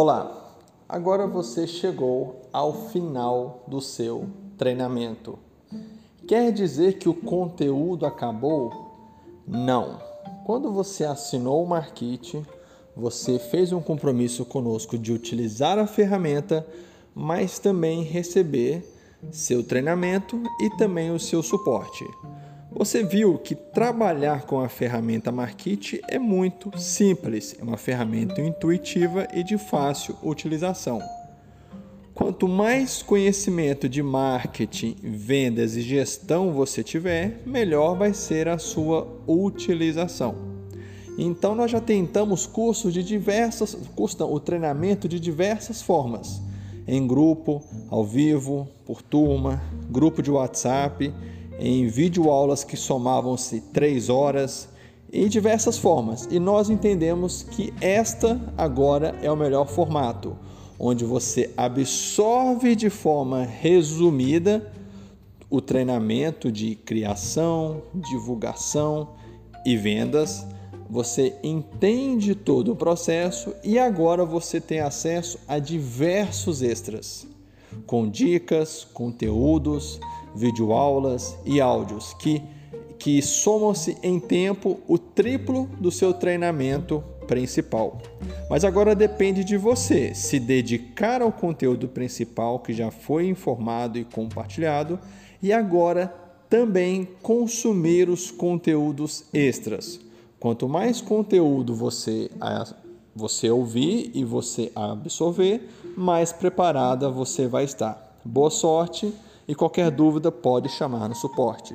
Olá, agora você chegou ao final do seu treinamento. Quer dizer que o conteúdo acabou? Não. Quando você assinou o Markit, você fez um compromisso conosco de utilizar a ferramenta, mas também receber seu treinamento e também o seu suporte. Você viu que trabalhar com a ferramenta Markit é muito simples, é uma ferramenta intuitiva e de fácil utilização. Quanto mais conhecimento de marketing, vendas e gestão você tiver, melhor vai ser a sua utilização. Então nós já tentamos cursos de diversas, o treinamento de diversas formas, em grupo, ao vivo, por turma, grupo de WhatsApp em videoaulas que somavam-se três horas, em diversas formas. E nós entendemos que esta agora é o melhor formato, onde você absorve de forma resumida o treinamento de criação, divulgação e vendas. Você entende todo o processo e agora você tem acesso a diversos extras, com dicas, conteúdos, videoaulas e áudios que, que somam-se em tempo o triplo do seu treinamento principal. Mas agora depende de você se dedicar ao conteúdo principal que já foi informado e compartilhado e agora também consumir os conteúdos extras. Quanto mais conteúdo você você ouvir e você absorver, mais preparada você vai estar. Boa sorte! E qualquer dúvida pode chamar no suporte.